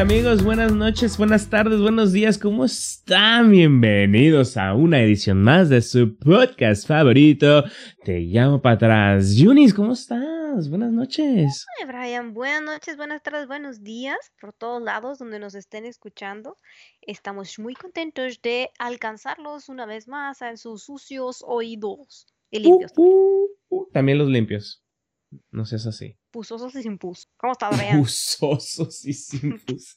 amigos, buenas noches, buenas tardes, buenos días, ¿cómo están? Bienvenidos a una edición más de su podcast favorito. Te llamo para atrás. Yunis, ¿cómo estás? Buenas noches. Ay, Brian, buenas noches, buenas tardes, buenos días por todos lados donde nos estén escuchando. Estamos muy contentos de alcanzarlos una vez más en sus sucios oídos. Y limpios. Uh, uh, uh, también los limpios. No seas así. Pusosos y sin pus. ¿Cómo estás, Brian? Pusosos y sin pus.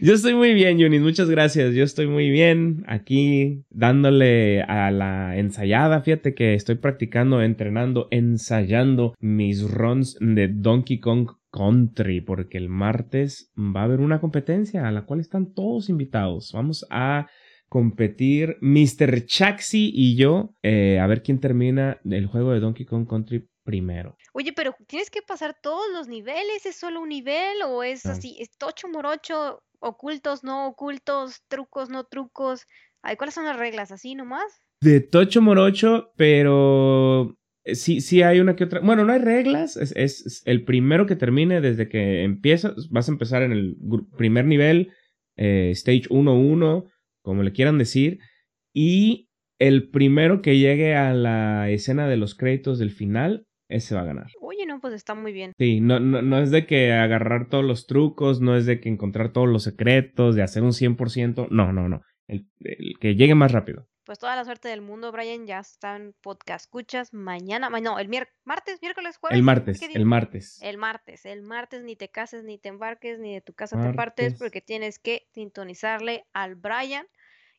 Yo estoy muy bien, Yunis. Muchas gracias. Yo estoy muy bien aquí dándole a la ensayada. Fíjate que estoy practicando, entrenando, ensayando mis runs de Donkey Kong Country porque el martes va a haber una competencia a la cual están todos invitados. Vamos a competir Mr. Chaxi y yo eh, a ver quién termina el juego de Donkey Kong Country primero. Oye, pero tienes que pasar todos los niveles, ¿es solo un nivel o es No. así, es tocho morocho, ocultos, no ocultos, trucos, no trucos? Ay, ¿cuáles son las reglas? ¿Así nomás? De Tocho Morocho, pero eh, sí, sí hay una que otra. Bueno, no hay reglas. Es, es- es el primero que termine desde que empiezas. Vas a empezar en el primer nivel, eh, stage 1-1, como le quieran decir. Y el primero que llegue a la escena de los créditos del final, ese va a ganar. Oye, no, pues está muy bien. Sí, no, no, no es de que agarrar todos los trucos, no es de que encontrar todos los secretos, de hacer un 100%. No, no, no. El, el que llegue más rápido. Pues toda la suerte del mundo, Brian, ya están podcast escuchas mañana, ma- no, el mier- martes, miércoles, jueves. El martes, el martes. El martes, el martes ni te cases, ni te embarques, ni de tu casa te partes, porque tienes que sintonizarle al Brian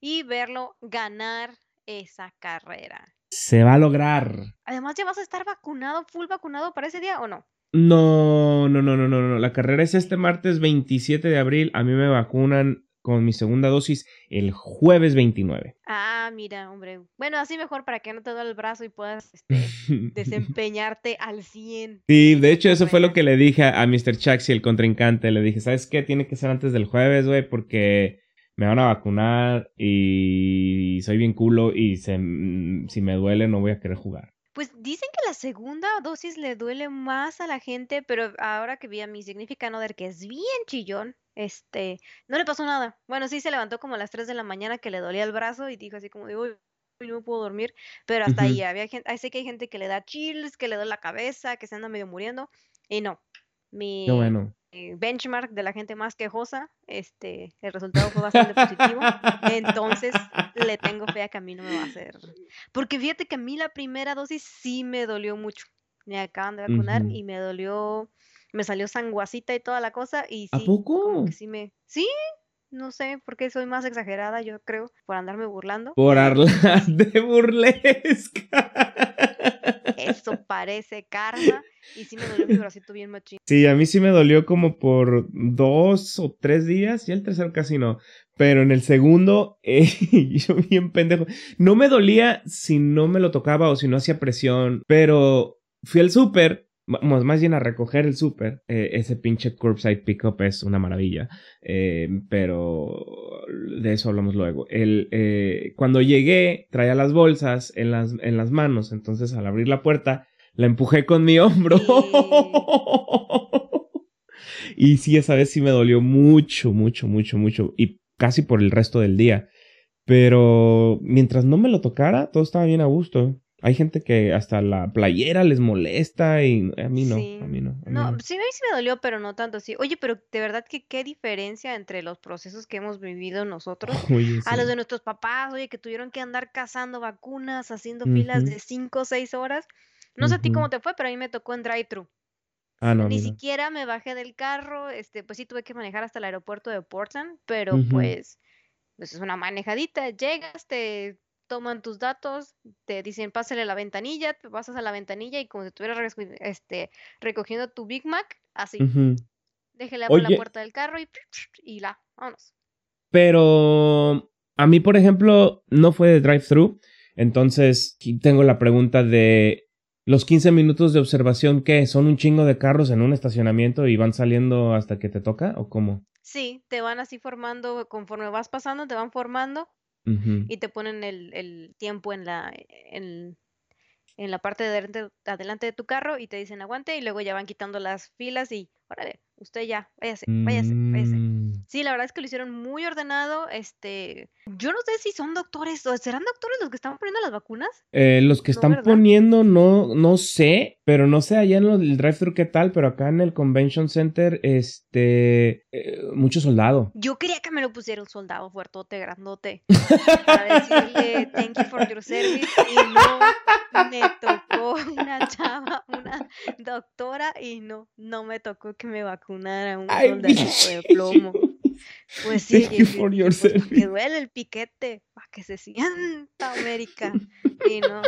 y verlo ganar esa carrera. Se va a lograr. Además, ¿ya vas a estar vacunado, full vacunado para ese día o no? No, no, no, no, no, no. La carrera es este martes 27 de abril. A mí me vacunan con mi segunda dosis el jueves 29. Ah, mira, hombre. Bueno, así mejor para que no te duele el brazo y puedas este, desempeñarte al 100. Sí, de hecho eso fue lo que le dije a Mr. Chaxi, el contrincante. Le dije, ¿sabes qué? Tiene que ser antes del jueves, güey, porque me van a vacunar y soy bien culo y se- mm, si me duele no voy a querer jugar. Pues dicen que la segunda dosis le duele más a la gente, pero ahora que vi a mi significant other, que es bien chillón, este, no le pasó nada. Bueno, sí se levantó como a las 3 de la mañana que le dolía el brazo y dijo así como uy, no puedo dormir, pero hasta ahí había gente, sé que hay gente que le da chills, que le duele la cabeza, que se anda medio muriendo, y no. Mi Qué bueno. Eh, benchmark de la gente más quejosa, este, el resultado fue bastante positivo. Entonces, le tengo fe a que a mí no me va a hacer. Porque fíjate que a mí la primera dosis sí me dolió mucho. Me acaban de vacunar y me dolió, me salió sanguacita y toda la cosa y ¿A sí, como poco? que sí me, sí, no sé por qué soy más exagerada, yo creo, por andarme burlando, Por sí, de burlesca. Eso parece karma y sí me dolió mi bracito bien machín. Sí, a mí sí me dolió como por dos o tres días, y el tercero casi no. Pero en el segundo, eh, yo bien pendejo. No me dolía si no me lo tocaba o si no hacía presión, pero fui al súper, más, bien a recoger el súper. Eh, ese pinche curbside pickup es una maravilla, eh, pero de eso hablamos luego. El, eh, cuando llegué, traía las bolsas en las, en las manos, entonces al abrir la puerta, la empujé con mi hombro. y sí, esa vez sí me dolió mucho, mucho, mucho, mucho. Y casi por el resto del día. Pero mientras no me lo tocara, todo estaba bien a gusto. Hay gente que hasta la playera les molesta y a mí no, Sí. a mí no. A mí No, no. sí, a mí sí me dolió, pero no tanto así. Oye, pero de verdad que qué diferencia entre los procesos que hemos vivido nosotros Oye, a los de nuestros papás, oye, que tuvieron que andar cazando vacunas, haciendo filas de 5 o 6 horas. No sé a ti cómo te fue, pero a mí me tocó en drive-thru. Ah, no, Ni siquiera me bajé del carro, este, pues sí tuve que manejar hasta el aeropuerto de Portland, pero pues, pues es una manejadita, llegas, te toman tus datos, te dicen pásale la ventanilla, te pasas a la ventanilla y como si estuvieras este, recogiendo tu Big Mac, así, Ujú. déjele abro la Oye, puerta del carro y, y la, vámonos. pero a mí, por ejemplo, no fue de drive-thru. Entonces, tengo la pregunta de los 15 minutos de observación, ¿qué? ¿Son un chingo de carros en un estacionamiento y van saliendo hasta que te toca? ¿O cómo? Sí, te van así formando, conforme vas pasando, te van formando Y te ponen el, el tiempo en la, en, en la parte de adelante, adelante de tu carro y te dicen aguante y luego ya van quitando las filas y órale, usted ya, váyase, váyase, váyase. Sí, la verdad es que lo hicieron muy ordenado. Este, yo no sé si son doctores o serán doctores los que están poniendo las vacunas. Eh, los que No, están ¿verdad? poniendo, no, no sé, pero no sé allá en del drive-thru qué tal, pero acá en el Convention Center, este, eh, mucho soldado. Yo quería que me lo pusiera un soldado fuertote, grandote, para decirle thank you for your service. Y no me tocó una chava, una doctora, y no, no me tocó que me vacunara un Ay, soldadito de plomo. Pues sí, Thank you oye, for dije, your pues, para que duele el piquete, para que se sienta América. Y no,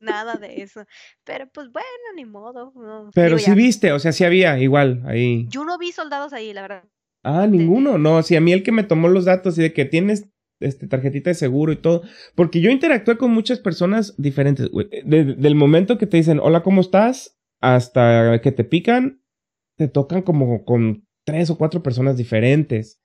nada de eso. Pero pues bueno, ni modo. no. Pero sí viste, o sea, sí había igual ahí. yo no vi soldados ahí, la verdad. Ah, ninguno, no, sí, a mí el que me tomó los datos y de que tienes este, tarjetita de seguro y todo, porque yo interactué con muchas personas diferentes, güey. De- del momento que te dicen, hola, ¿cómo estás? Hasta que te pican, te tocan como con tres o cuatro personas diferentes.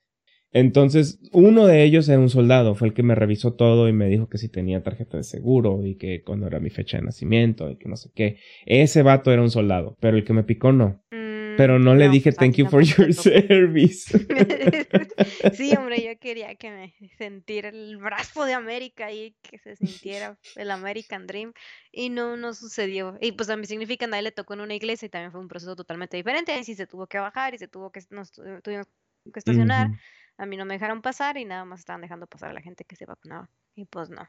Entonces, uno de ellos era un soldado, fue el que me revisó todo y me dijo que si tenía tarjeta de seguro y que cuando era mi fecha de nacimiento y que no sé qué. Ese vato era un soldado, pero el que me picó no. Pero Mm, no le no, dije pues thank you for your service. Sí, hombre, yo quería que me sintiera el brazo de América ahí, que se sintiera el American Dream, y no, no sucedió. Y pues a mi significante a él le tocó en una iglesia y también fue un proceso totalmente diferente. Ahí sí se tuvo que bajar y se tuvo que, nos tu- tuvimos que estacionar. Ujú. A mí no me dejaron pasar y nada más estaban dejando pasar a la gente que se vacunaba. Y pues no.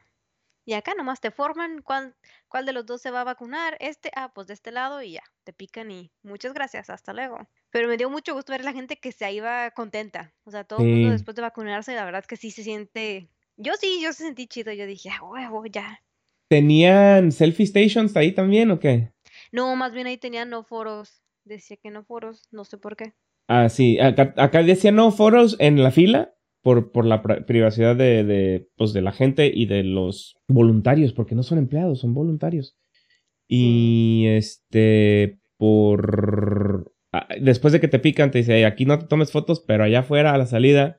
Y acá nomás te forman cuál, cuál de los dos se va a vacunar. Este, ah, pues de este lado y ya, te pican y muchas gracias, hasta luego. Pero me dio mucho gusto ver la gente que se iba contenta. O sea, todo el mundo después de vacunarse, la verdad que sí se siente. Yo sí, yo se sentí chido. Yo dije, ah, huevo, ya. ¿Tenían selfie stations ahí también o qué? No, más bien ahí tenían no foros. Decía que no foros, no sé por qué. Ah, sí. Acá, acá decía no foros en la fila por, por la pri- privacidad de, de, pues, de la gente y de los voluntarios, porque no son empleados, son voluntarios. Y este, por... Después de que te pican, te dice, "Hey, aquí no te tomes fotos, pero allá afuera, a la salida,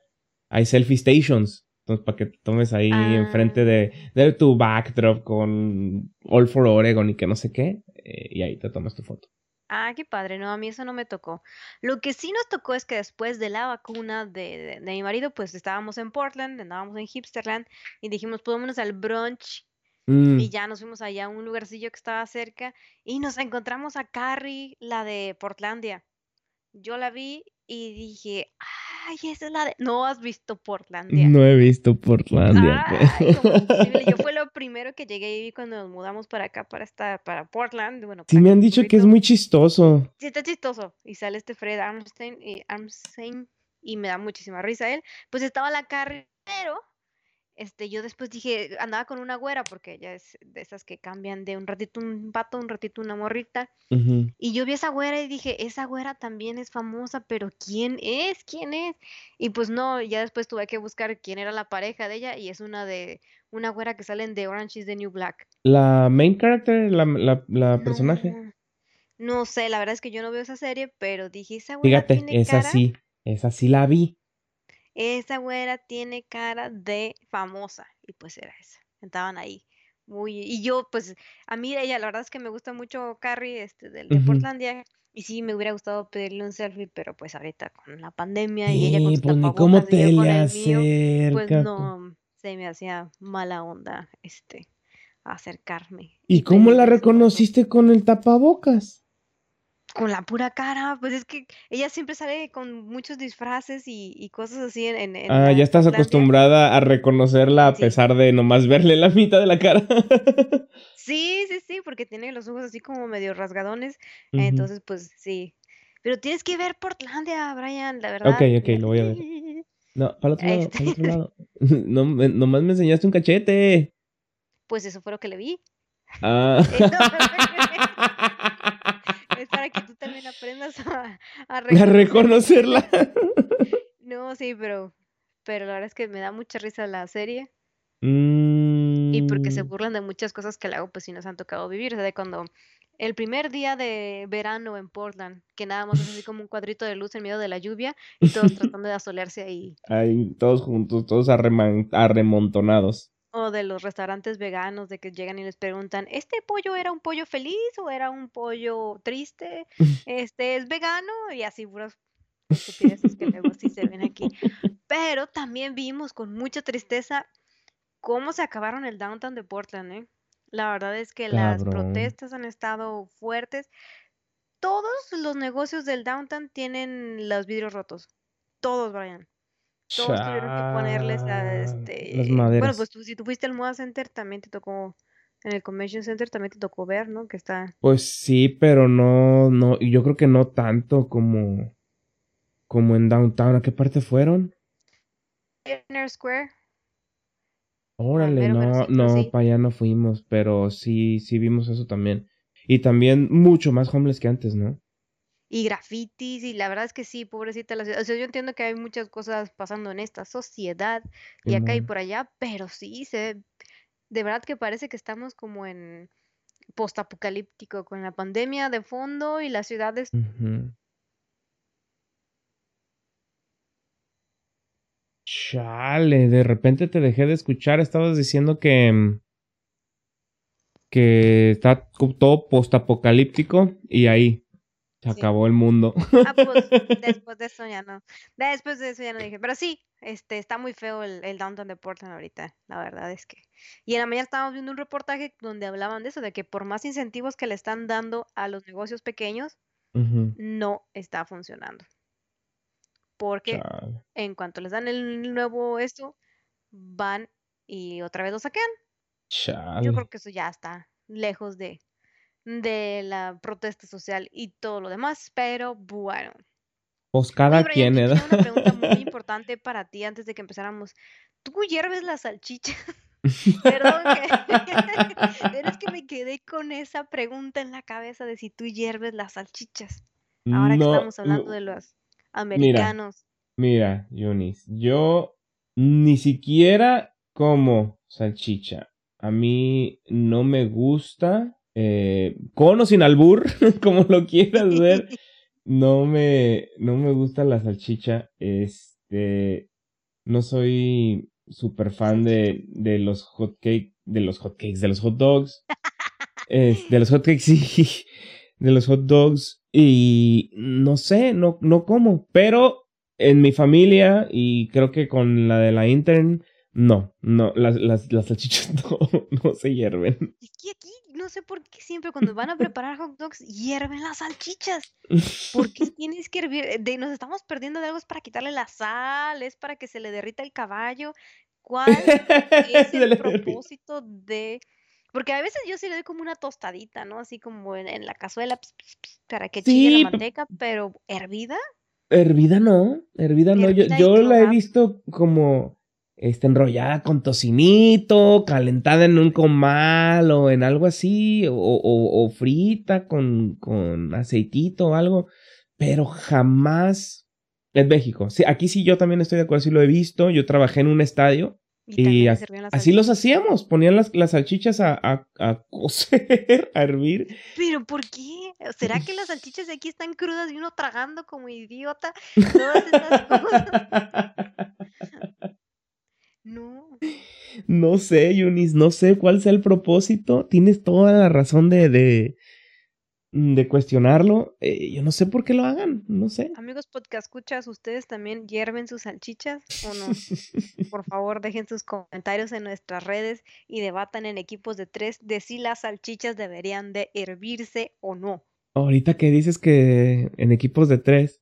hay selfie stations. Entonces, para que te tomes ahí Ah. enfrente de, de tu backdrop con All for Oregon y que no sé qué, eh, y ahí te tomas tu foto. Ah, qué padre, no, a mí eso no me tocó. Lo que sí nos tocó es que después de la vacuna de, de- de mi marido, pues estábamos en Portland, andábamos en Hipsterland y dijimos, pues vámonos al brunch Mm, y ya nos fuimos allá a un lugarcillo que estaba cerca y nos encontramos a Carrie, la de Portlandia. Yo la vi y dije, ay, esa es la de... No has visto Portlandia. No he visto Portlandia. Yo fue lo primero que llegué y vi cuando nos mudamos para acá, para esta, para Portland. Bueno, Sí me han dicho que es muy chistoso. Sí, está chistoso. Y sale este Fred Armstein y, Armstein y me da muchísima risa él. Pues estaba la Carrie, pero este, yo después dije, andaba con una güera, porque ella es de esas que cambian de un ratito un vato, un ratito una morrita. Y yo vi a esa güera y dije, esa güera también es famosa, pero ¿quién es? ¿Quién es? Y pues no, ya después tuve que buscar quién era la pareja de ella y es una de una güera que salen de Orange is the New Black. La main character, la, la, la personaje. No, no sé, la verdad es que yo no veo esa serie, pero dije, esa güera Fíjate, tiene esa cara, sí, esa sí la vi. Esa güera tiene cara de famosa. Y pues era esa. Estaban ahí. Muy, y yo, pues, a mí ella, la verdad es que me gusta mucho Carrie, este, del de. Portlandia. Y sí, me hubiera gustado pedirle un selfie, pero pues ahorita con la pandemia y ella con su pues cómo y te yo con el mío, pues acercas. no, se me hacía mala onda, este, acercarme ¿Y y cómo la reconociste con el tapabocas? Con la pura cara, pues es que ella siempre sale con muchos disfraces y, y cosas así en, en, en Ah, la ya estás acostumbrada a reconocerla a Sí. pesar de nomás verle la mitad de la cara. Sí, sí, sí, porque tiene los ojos así como medio rasgadones. Entonces, pues sí. Pero tienes que ver Portlandia, Brian, la Ok, verdad. ok, lo voy a ver. No, para el otro lado, Este, para otro lado. No, me- nomás me enseñaste un cachete. pues eso fue lo que le vi. Ah. Aprendas a, a A reconocerla. No, sí, pero, pero la verdad es que me da mucha risa la serie. Mm, Y porque se burlan de muchas cosas que luego pues sí nos han tocado vivir. O sea, de cuando el primer día de verano en Portland, que nada más es así como un cuadrito de luz en medio de la lluvia y todos tratando de asolearse ahí. Ahí, todos juntos, todos arremontonados. O de los restaurantes veganos, de que llegan y les preguntan, ¿este pollo era un pollo feliz o era un pollo triste? ¿Este es vegano? Y así puras estupideces que luego sí se ven aquí. Pero también vimos con mucha tristeza cómo se acabaron el downtown de Portland, ¿eh? La verdad es que las protestas han estado fuertes. Todos los negocios del downtown tienen los vidrios rotos. Todos, Brian. Todos tuvieron que ponerles a Chal. Las este. Bueno, pues tú, si tú fuiste al Moda Center, también te tocó. En el Convention Center también te tocó ver, ¿no? Que está. Pues sí, pero no, no, yo creo que no tanto como, como en Downtown. ¿A qué parte fueron? Pioneer Square. Órale, mero, mero no, no, sí. para allá no fuimos, pero sí, sí vimos eso también. Y también mucho más homeless que antes, ¿no? Y grafitis, y la verdad es que sí, pobrecita la ciudad. O sea, yo entiendo que hay muchas cosas pasando en esta sociedad y acá y por allá, pero sí, se, de verdad que parece que estamos como en postapocalíptico, con la pandemia de fondo y las ciudades. Chale, de repente te dejé de escuchar. Estabas diciendo que, mm, que está todo postapocalíptico y ahí se Sí. acabó el mundo. Ah, pues después de eso ya no. Después de eso ya no dije. Pero sí, este está muy feo el, el downtown de Portland ahorita. La verdad es que. Y en la mañana estábamos viendo un reportaje donde hablaban de eso, de que por más incentivos que le están dando a los negocios pequeños, no está funcionando. Porque Chale. en cuanto les dan el nuevo esto, van y otra vez lo saquean. Yo creo que eso ya está lejos de, de la protesta social y todo lo demás, pero bueno. Pues Oye, cada Brian, quien, ¿eh? una pregunta muy importante para ti antes de que empezáramos. ¿Tú hierves las salchichas? Perdón, que... pero es que me quedé con esa pregunta en la cabeza de si tú hierves las salchichas. Ahora que No, estamos hablando mm, de los mira, americanos. mira, Yunis, yo ni siquiera como salchicha. A mí no me gusta, eh, con o sin albur, como lo quieras ver, no me, no me gusta la salchicha. Este, no soy súper fan de, de los hot cake, de los hot cakes, de los hot dogs. De los hot cakes, sí. De los hot dogs. Y no sé, no, no como. Pero en mi familia, y creo que con la de la intern, no, no, las, las, las salchichas no, no se hierven. Es aquí no sé por qué siempre cuando van a preparar hot dogs hierven las salchichas. ¿Por qué tienes que hervir? Eh, De, nos estamos perdiendo de algo, es para quitarle la sal, es para que se le derrita el caballo. ¿Cuál es el propósito de...? Porque a veces yo sí le doy como una tostadita, ¿no? Así como en, en la cazuela, para que chille Sí, la manteca, pero hervida, hervida no, hervida no. Yo, hervida yo la he visto como este, enrollada con tocinito, calentada en un comal o en algo así, o, o- o frita con, con aceitito o algo, pero jamás en México. Sí, aquí sí yo también estoy de acuerdo, sí lo he visto. Yo trabajé en un estadio Y así los hacíamos, ponían las, las salchichas a, a, a cocer, a hervir. ¿Pero por qué? ¿Será que las salchichas de aquí están crudas y uno tragando como idiota todas esas cosas? No. No sé, Yunis, no sé cuál sea el propósito. Tienes toda la razón de, de, de cuestionarlo. Eh, yo no sé por qué lo hagan, no sé. Amigos podcast escuchas, ¿ustedes también hierven sus salchichas o no? Por favor, dejen sus comentarios en nuestras redes y debatan en equipos de tres de si las salchichas deberían de hervirse o no. Ahorita que dices que en equipos de tres,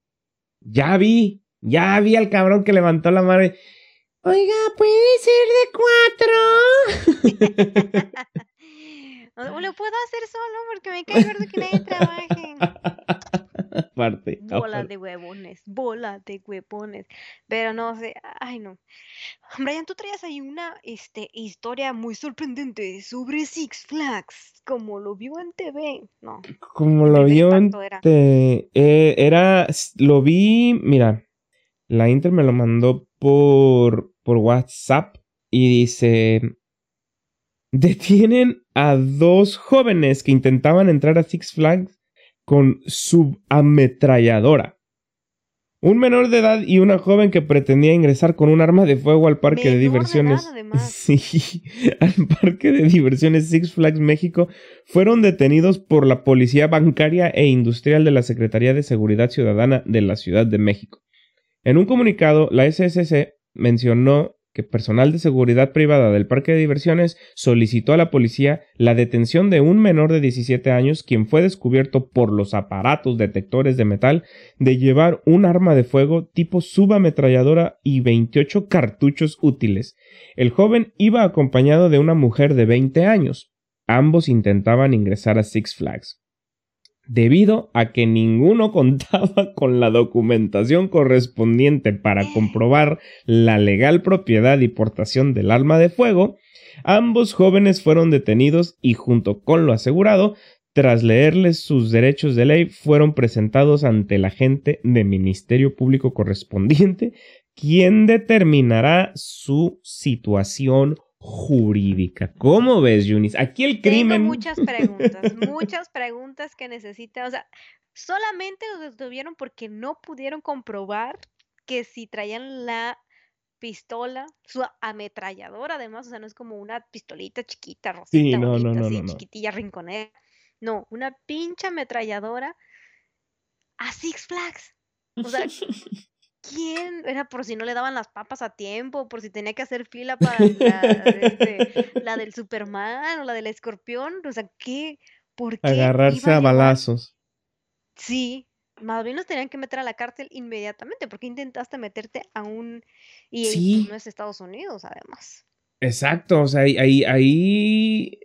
ya vi, ya vi al cabrón que levantó la mano. Oiga, ¿puede ser de cuatro? O lo puedo hacer solo porque me cae gordo que nadie trabaje. Aparte, Bola de huevones, bola de huevones. Pero no sé, ay no. Brian, tú traías ahí una este, historia muy sorprendente sobre Six Flags, como lo vio en TV. No, Como lo vio en era. eh, era, lo vi, mira, la Inter me lo mandó por, por WhatsApp y dice, detienen a dos jóvenes que intentaban entrar a Six Flags con subametralladora. Un menor de edad y una joven que pretendía ingresar con un arma de fuego al parque de diversiones. sí, al parque de diversiones Six Flags México fueron detenidos por la Policía Bancaria e Industrial de la Secretaría de Seguridad Ciudadana de la Ciudad de México. En un comunicado, la SSC mencionó que personal de seguridad privada del parque de diversiones solicitó a la policía la detención de un menor de 17 años quien fue descubierto por los aparatos detectores de metal de llevar un arma de fuego tipo subametralladora y 28 cartuchos útiles. El joven iba acompañado de una mujer de 20 años. Ambos intentaban ingresar a Six Flags debido a que ninguno contaba con la documentación correspondiente para comprobar la legal propiedad y portación del arma de fuego, ambos jóvenes fueron detenidos y junto con lo asegurado, tras leerles sus derechos de ley, fueron presentados ante el agente de Ministerio Público correspondiente, quien determinará su situación jurídica. ¿Cómo ves, Yunis? Aquí el crimen. Tengo muchas preguntas, muchas preguntas que necesitan. O sea, solamente los detuvieron porque no pudieron comprobar que si traían la pistola, su ametralladora, además, o sea, no es como una pistolita chiquita, rosita, sí, no, no, no, así, chiquitilla, rinconera. No, una pincha ametralladora a Six Flags. O sea, quién, era por si no le daban las papas a tiempo, por si tenía que hacer fila para este, la, del Superman o la del escorpión, o sea, ¿qué? ¿Por qué? Agarrarse a, balazos. Sí, más bien los tenían que meter a la cárcel inmediatamente, porque intentaste meterte a un... Y no es Estados Unidos, además. Exacto, o sea, ahí, ahí...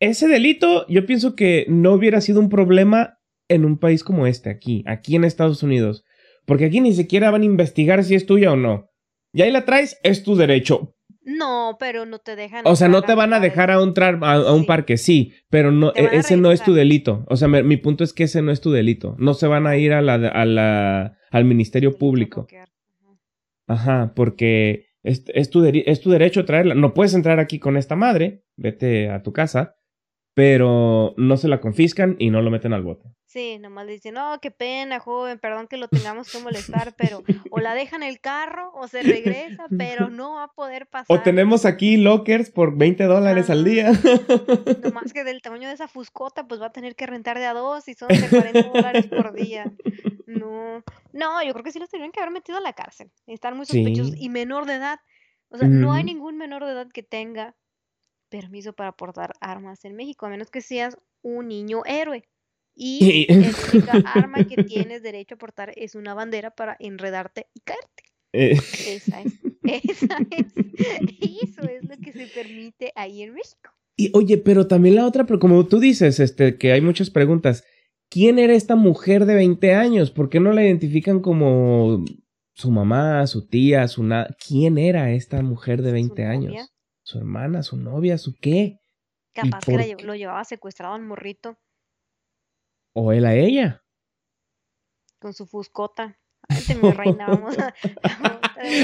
Ese delito yo pienso que no hubiera sido un problema en un país como este, aquí, aquí en Estados Unidos. Porque aquí ni siquiera van a investigar si es tuya o no. Y ahí la traes, es tu derecho. No, pero no te dejan. O sea, no te van a dejar a, a, un parque, sí, pero no, ese no es tu delito. O sea, mi punto es que ese no es tu delito. No se van a ir a la, a la, al Ministerio Público. Ajá, porque es, es, tu es tu derecho traerla. No puedes entrar aquí con esta madre, vete a tu casa, pero no se la confiscan y no lo meten al bote. Sí, nomás le dicen, no, qué pena, joven, perdón que lo tengamos que molestar, pero o la dejan en el carro o se regresa, pero no va a poder pasar. O tenemos aquí lockers por 20 dólares al día. Nomás que del tamaño de esa fuscota, pues va a tener que rentar de a dos y son de 40 dólares por día. No, no, yo creo que sí los tendrían que haber metido a la cárcel. Están muy sospechosos y menor de edad. O sea, no hay ningún menor de edad que tenga permiso para portar armas en México, a menos que seas un niño héroe. Y la única arma que tienes derecho a portar es una bandera para enredarte y caerte. Eh. Esa es, esa es, eso es lo que se permite ahí en México. Y oye, pero también la otra, pero como tú dices, este, que hay muchas preguntas. ¿Quién era esta mujer de 20 años? ¿Por qué no la identifican como su mamá, su tía, su nada? ¿Quién era esta mujer de 20 años? ¿Su hermana, su novia, su qué? Capaz que lo llevaba secuestrado al morrito. ¿O él a ella? Con su fuscota. mi reina, vamos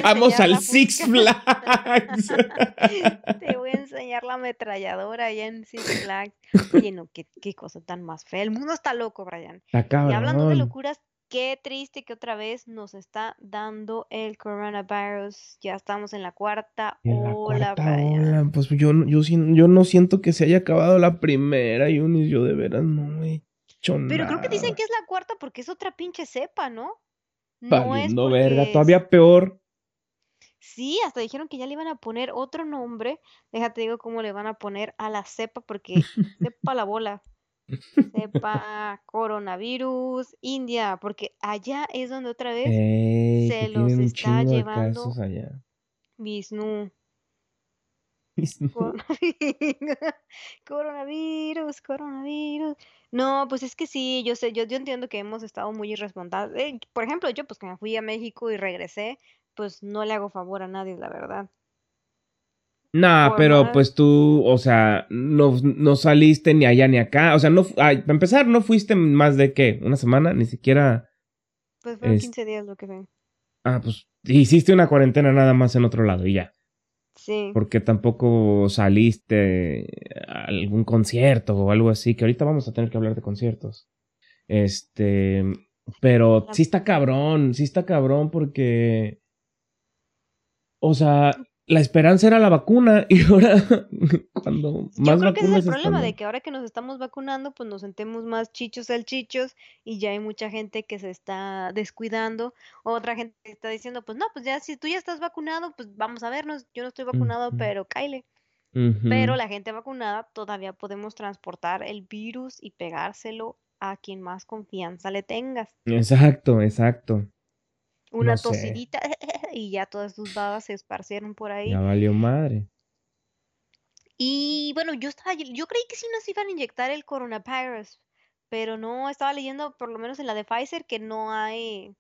Vamos al Six Flags. te voy a enseñar la ametralladora allá en Six Flags. Oye, no, qué, qué cosa tan más fea. El mundo está loco, Brian. y hablando de locuras, qué triste que otra vez nos está dando el coronavirus. Ya estamos en la cuarta ola, Brian. Pues yo, yo, yo no siento que se haya acabado la primera, Yunis. Yo de veras no me pero creo que dicen que es la cuarta porque es otra pinche cepa, ¿no? No es verga, todavía peor. Sí, hasta dijeron que ya le iban a poner otro nombre. Déjate digo cómo le van a poner a la cepa porque sepa la bola. Cepa coronavirus, India, porque allá es donde otra vez se los está llevando allá. Vishnu. Coronavirus, coronavirus. No, pues es que sí, yo sé, yo, yo entiendo que hemos estado muy irresponsables. Eh, por ejemplo, yo pues que me fui a México y regresé, pues no le hago favor a nadie, la verdad. Nah, pero pues tú, o sea, no, no saliste ni allá ni acá. O sea, no, para empezar, no fuiste más de qué, una semana, ni siquiera. Pues fueron 15 días lo que fue. Ah, pues hiciste una cuarentena nada más en otro lado y ya. Sí. Porque tampoco saliste a algún concierto o algo así, que ahorita vamos a tener que hablar de conciertos. Este. Pero sí está cabrón, sí está cabrón porque... O sea, la esperanza era la vacuna y ahora cuando más Yo creo que ese es el problema de que ahora que nos estamos vacunando, pues nos sentemos más chichos al chichos y ya hay mucha gente que se está descuidando, otra gente que está diciendo, pues no, pues ya si tú ya estás vacunado, pues vamos a vernos, yo no estoy vacunado, pero Kyle. Pero la gente vacunada todavía podemos transportar el virus y pegárselo a quien más confianza le tengas. Exacto, exacto. Una No tosidita y ya todas tus babas se esparcieron por ahí. Ya valió madre. Y bueno, yo estaba, yo creí que sí nos iban a inyectar el coronavirus, pero no, estaba leyendo por lo menos en la de Pfizer que no hay,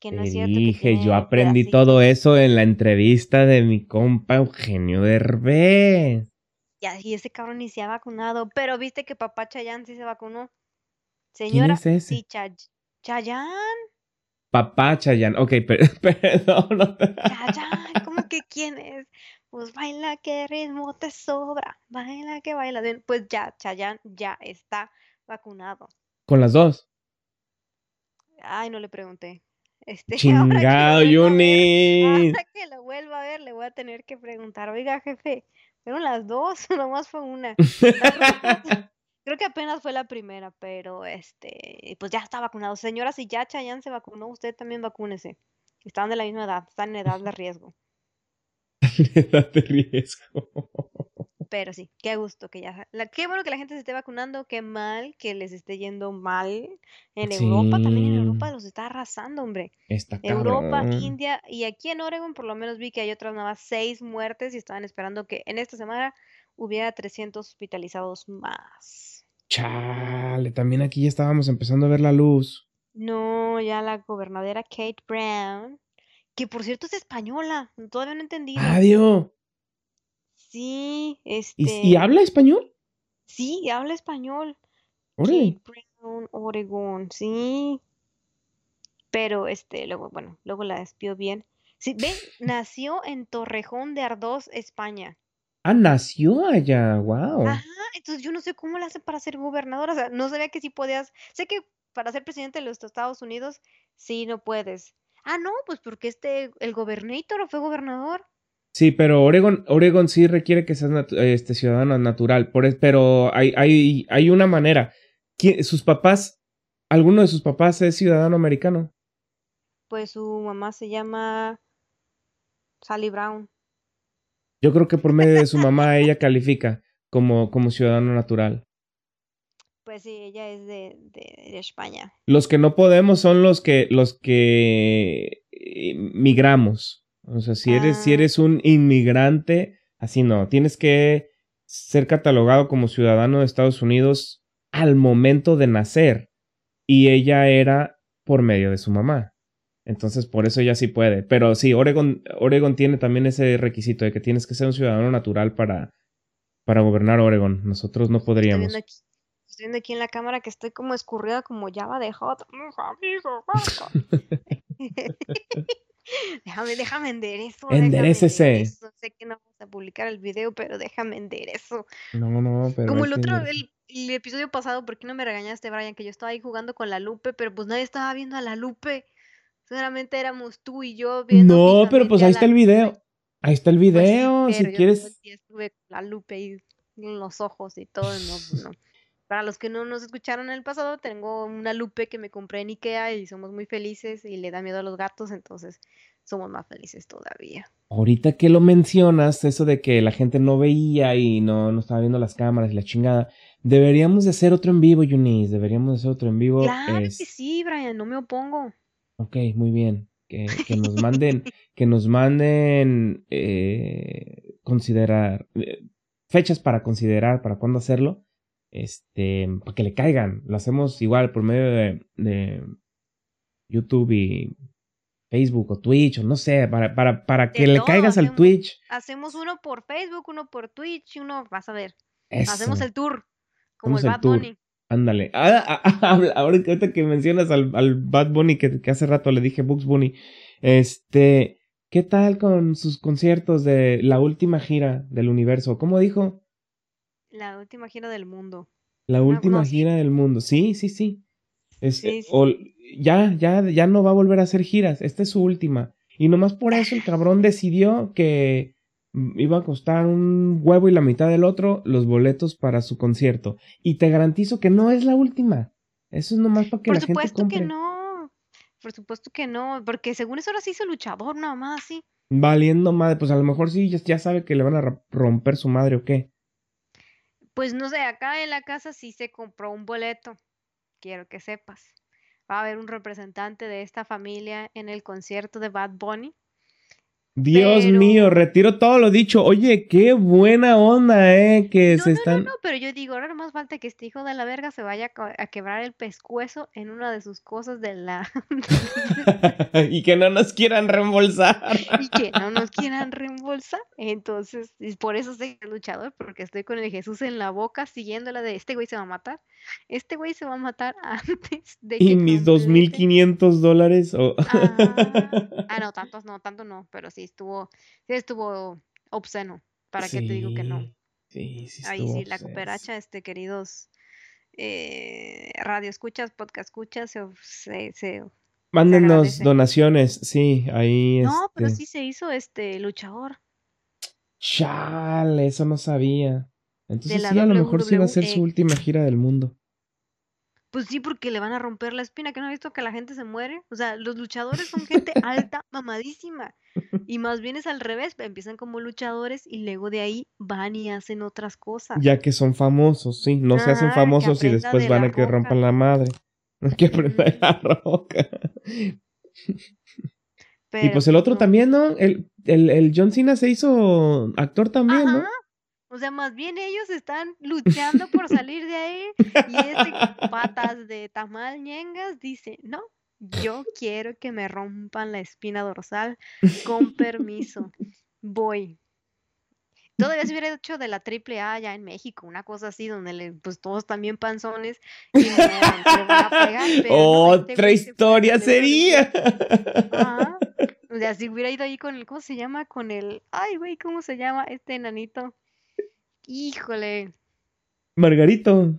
que no Te es cierto que dije, yo aprendí todo eso en la entrevista de mi compa Eugenio Derbez. Ya, y ese cabrón ni se ha vacunado, pero viste que papá Chayán sí se vacunó. ¿Quién Señora, es ese? sí, Chay- Chayán, Papá Chayanne. Ok, per- perdón. Chayán, ¿cómo que quién es? Pues baila que ritmo te sobra, baila que baila bien. Pues ya, Chayán ya está vacunado. Con las dos. Ay, no le pregunté. Este, Chingado, lo vuelva a ver, Yunis. ahora que lo vuelva a ver, le voy a tener que preguntar, oiga, jefe, ¿fueron las dos o nomás fue una? Creo que apenas fue la primera, pero este, pues ya está vacunado. Señora, si ya Chayanne se vacunó, usted también vacúnese. Están de la misma edad, están en edad de riesgo. Date riesgo. Pero sí, qué gusto que ya. La, qué bueno que la gente se esté vacunando, qué mal que les esté yendo mal. En Europa, también en Europa los está arrasando, hombre. Está Europa. India y aquí en Oregon por lo menos vi que hay otras nuevas seis muertes y estaban esperando que en esta semana hubiera 300 hospitalizados más. Chale, también aquí ya estábamos empezando a ver la luz. No, ya la gobernadora Kate Brown, que por cierto es española, todavía no he entendido. Adiós. Sí, ¿Y, este, y habla español? sí, habla español. Kate Brown, Oregon, sí. Pero este, luego, bueno, luego la despió bien. Sí, ve, nació en Torrejón de Ardoz, España. Ah, nació allá. Wow. Ajá, entonces yo no sé cómo la hace para ser gobernadora, o sea, no sabía que sí podías, sé que para ser presidente de los Estados Unidos, sí no puedes. Ah, no, pues porque este, el gobernator fue gobernador. Sí, pero Oregon, Oregon sí requiere que seas natu- este ciudadano natural. Por, es- pero hay, hay, hay una manera. ¿Quién- sus papás, alguno de sus papás es ciudadano americano. Pues su mamá se llama Sally Brown. Yo creo que por medio de su mamá ella califica como, como ciudadano natural. Pues sí, ella es de, de, de España. Los que no podemos son los que, los que eh, migramos. O sea, si eres, si Ah. eres un inmigrante, así no. Tienes que ser catalogado como ciudadano de Estados Unidos al momento de nacer. Y ella era por medio de su mamá. Entonces, por eso ella sí puede. Pero sí, Oregon, Oregon tiene también ese requisito de que tienes que ser un ciudadano natural para, para gobernar Oregon. Nosotros no Estoy podríamos. viendo aquí, estoy viendo aquí en la cámara que estoy como escurrida como Java de Hot. Amigo, Déjame, déjame enderezo. déjame Enderécese. enderezo. Sé que no vamos a publicar el video, pero déjame enderezo. No, no, pero. Como el otro, el episodio pasado, ¿por qué no me regañaste, Brian? Que yo estaba ahí jugando con la Lupe, pero pues nadie estaba viendo a la Lupe. Solamente éramos tú y yo viendo No, pero pues ahí está el Lupe. video. Ahí está el Pues sí, video. si yo quieres. día estuve con la Lupe en los ojos y todo, no, pues no. Para los que no nos escucharon en el pasado, tengo una Lupe que me compré en Ikea y somos muy felices y le da miedo a los gatos, entonces somos más felices todavía. Ahorita que lo mencionas, eso de que la gente no veía y no, no estaba viendo las cámaras y la chingada. Deberíamos de hacer otro en vivo, Yunis. Deberíamos de hacer otro en vivo. Claro es- que sí, Brian, no me opongo. Ok, muy bien. Que, que nos manden, que nos manden eh, considerar eh, fechas para considerar para cuándo hacerlo. Este, para que le caigan. Lo hacemos igual por medio de, de YouTube y Facebook o Twitch o no sé, para, para, para que De le todo caigas al hacemos. Twitch. Hacemos uno por Facebook, uno por Twitch y uno, vas a ver, Eso. hacemos el tour, como Hacemos el el Bad tour. Bunny. Ándale. Ah, ah, ah, ahora que ahorita que mencionas al, al Bad Bunny, que, que hace rato le dije Bugs Bunny, este, ¿qué tal con sus conciertos de la última gira del universo? ¿Cómo dijo? La última gira del mundo. La última no, gira del mundo. Sí, sí, sí. Este, o ya, ya, ya no va a volver a hacer giras. Esta es su última. Y nomás por eso el cabrón decidió que iba a costar un huevo y la mitad del otro los boletos para su concierto. Y te garantizo que no es la última. Eso es nomás para que la gente compre. Por supuesto que no. Por supuesto que no. Porque según eso ahora sí hizo luchador, nada más así. Valiendo madre. Pues a lo mejor sí ya sabe que le van a romper su madre o qué. Pues no sé, acá en la casa sí se compró un boleto. Quiero que sepas. Va a haber un representante de esta familia en el concierto de Bad Bunny. Dios mío, retiro todo lo dicho. Oye, qué buena onda, ¿eh? Que se están. No, no, pero yo digo, ahora más falta que este hijo de la verga se vaya a quebrar el pescuezo en una de sus cosas de la. y que no nos quieran reembolsar. y que no nos quieran reembolsar. Entonces, por eso soy luchador, porque estoy con el Jesús en la boca siguiéndola de este güey se va a matar. Este güey se va a matar antes de que. Y mis 2.500 dólares. Ah, ah, no, tantos no, tanto no, pero sí estuvo, sí estuvo obsceno. ¿Para qué te digo que no? Sí, sí, Ahí sí, la cooperacha, este, queridos eh, radio escuchas, podcast escuchas, se, se, Mándenos donaciones, sí, ahí. No, pero este sí se hizo este luchador. Chale, eso no sabía. Entonces sí, a lo mejor sí va a ser su última gira del mundo. Pues sí, porque le van a romper la espina, que no ha visto que la gente se muere. O sea, los luchadores son gente alta, mamadísima. Y más bien es al revés, empiezan como luchadores y luego de ahí van y hacen otras cosas. Ya que son famosos, sí, no se hacen famosos y después van a que rompan la madre. Que aprender la roca. y pues el otro también, ¿no? El, el, el John Cena se hizo actor también, ¿no? O sea, más bien ellos están luchando por salir de ahí y ese patas de tamal ñengas dice, no, yo quiero que me rompan la espina dorsal con permiso. Voy. Todavía se hubiera hecho de la triple A ya en México, una cosa así, donde le, pues todos también panzones y van a pegar. Este Otra historia sería. O sea, si hubiera ido ahí con el, ¿cómo se llama? Con el, ay, güey, ¿cómo se llama este enanito? Híjole. Margarito.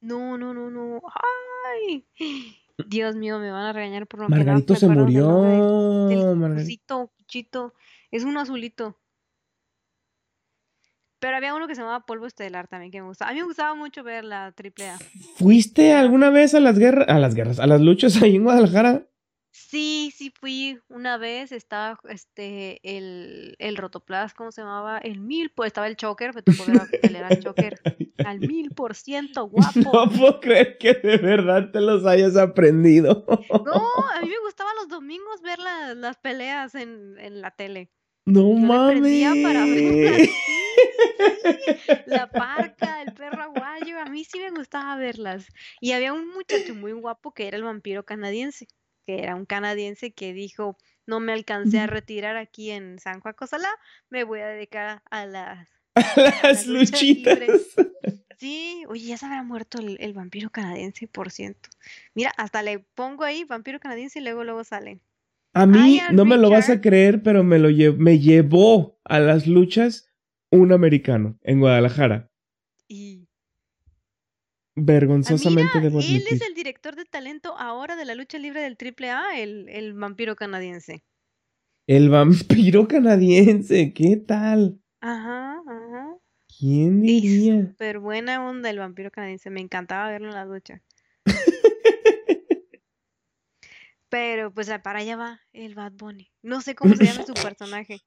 No, no, no, no. Ay. Dios mío, me van a regañar por no Margarito se murió. Margarito, Chito. Es un azulito. Pero había uno que se llamaba Polvo Estelar también que me gustaba. A mí me gustaba mucho ver la triple A. ¿Fuiste alguna vez a las guerras, a las guerras, a las luchas ahí en Guadalajara? Sí, sí fui una vez, estaba este el, el Rotoplas, ¿cómo se llamaba? El mil, pues estaba el Choker, me tocó ver a Choker al mil por ciento, guapo. No puedo creer que de verdad te los hayas aprendido. No, a mí me gustaba los domingos ver las peleas en, en la tele. No mames. para ver la parca, el perro aguayo, a mí sí me gustaba verlas. Y había un muchacho muy guapo que era el vampiro canadiense que era un canadiense que dijo, no me alcancé a retirar aquí en San Juan Cosalá, me voy a dedicar a las, las, luchitas. Sí, oye, ya se habrá muerto el, vampiro canadiense, por ciento. Mira, hasta le pongo ahí vampiro canadiense y luego luego sale. A mí no me lo vas a creer, pero me lo me llevó a las luchas un americano en Guadalajara. Y Vergonzosamente de debo Él es el director de talento ahora de la lucha libre del AAA, el, el vampiro canadiense. El vampiro canadiense, ¿qué tal? Ajá, ajá. ¿Quién diría? Súper buena onda el vampiro canadiense, me encantaba verlo en la lucha. Pero pues para allá va el Bad Bunny. No sé cómo se llama su personaje.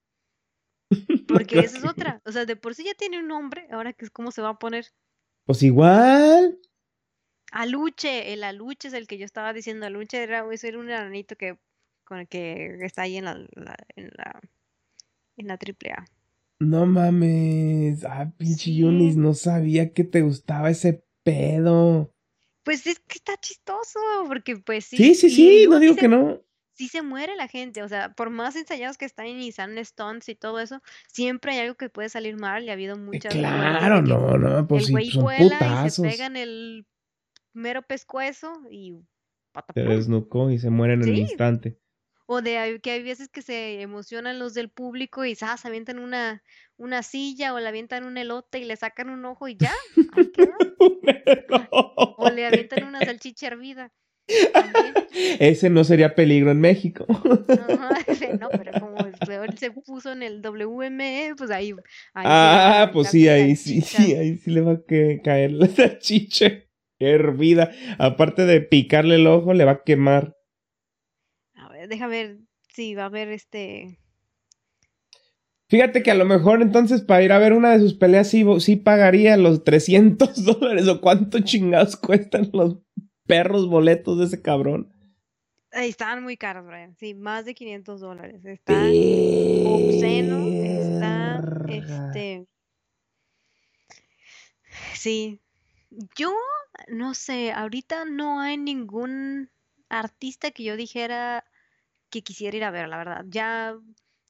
Porque esa es otra. O sea, de por sí ya tiene un nombre, ahora que es cómo se va a poner. Pues igual. Aluche, el Aluche es el que yo estaba diciendo. Aluche era, era un granito que, con el que está ahí en la, en la, en la AAA. No mames. Ah, pinche Yunis, no sabía que te gustaba ese pedo. Pues es que está chistoso, porque pues sí. Sí, sí, sí, no digo que no sí se muere la gente, o sea, por más ensayados que están y salen stunts y todo eso, siempre hay algo que puede salir mal y ha habido eh, muchas Claro, no, no, pues el sí, son vuela y se pegan el mero pescuezo y se desnucó y se muere en el instante. O de que hay veces que se emocionan los del público y se avientan una, una silla o le avientan un elote y le sacan un ojo y ya. o le avientan una salchicha hervida. Ese no sería peligro en México. no, pero como el se puso en el WME, pues ahí. ah, pues sí, ahí sí, ahí sí le va a caer la chicha hervida. Aparte de picarle el ojo, le va a quemar. A ver, deja ver si va a haber este. Fíjate que a lo mejor entonces para ir a ver una de sus peleas sí, sí pagaría los 300 dólares o cuánto chingados cuestan los perros boletos de ese cabrón. Estaban muy caros, Brian. Sí, más de 500 dólares. Está obsceno. Está, este... Sí. Yo, no sé, ahorita no hay ningún artista que yo dijera que quisiera ir a ver, la verdad. Ya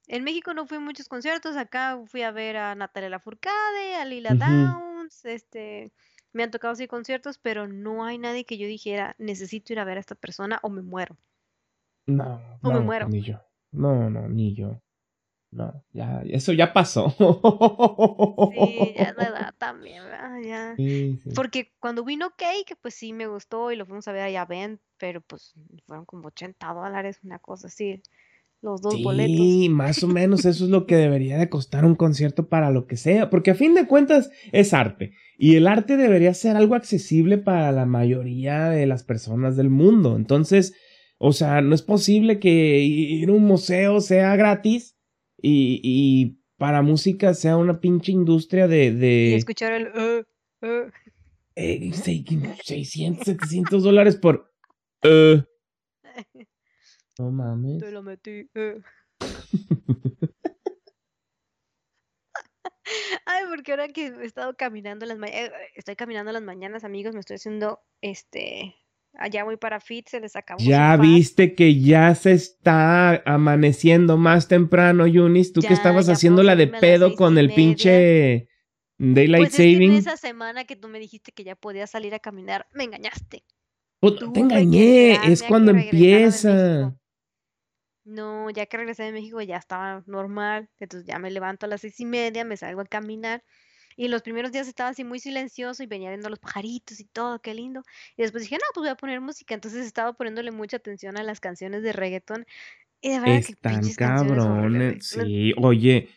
en México no fui a muchos conciertos, acá fui a ver a Natalia Lafourcade, a Lila Downs, este, me han tocado así conciertos, pero no hay nadie que yo dijera, necesito ir a ver a esta persona o me muero. No, o me muero. Ni yo. No, no, ni yo. No, ya, eso ya pasó. Sí, ya la edad también, ¿verdad? Ya. Porque cuando vino Cake, pues sí me gustó y lo fuimos a ver allá Ben, pero pues fueron como 80 dólares, una cosa así los dos boletos. Sí, más o menos eso es lo que debería de costar un concierto para lo que sea, porque a fin de cuentas es arte y el arte debería ser algo accesible para la mayoría de las personas del mundo. Entonces, o sea, no es posible que ir a un museo sea gratis y, y para música sea una pinche industria de... de... Y escuchar el... Uh, uh. Eh, 600, 700 dólares por... Uh. No mames. Te lo metí. Eh. Ay, porque ahora que he estado caminando las mañanas, eh, estoy caminando las mañanas, amigos, me estoy haciendo, este, allá voy para Fit, se les acabó. Ya viste que ya se está amaneciendo más temprano, Yunis, tú que estabas haciendo la de pedo con el pinche Daylight pues Saving. Es esa semana que tú me dijiste que ya podías salir a caminar, me engañaste. te engañé, es cuando empieza. No, ya que regresé de México ya estaba normal, entonces ya me levanto a las seis y media, me salgo a caminar. Y los primeros días estaba así muy silencioso y venía viendo los pajaritos y todo, qué lindo. Y después dije, no, pues voy a poner música. Entonces estaba poniéndole mucha atención a las canciones de reggaetón. Y de verdad Están que cabrones. Sí, oye,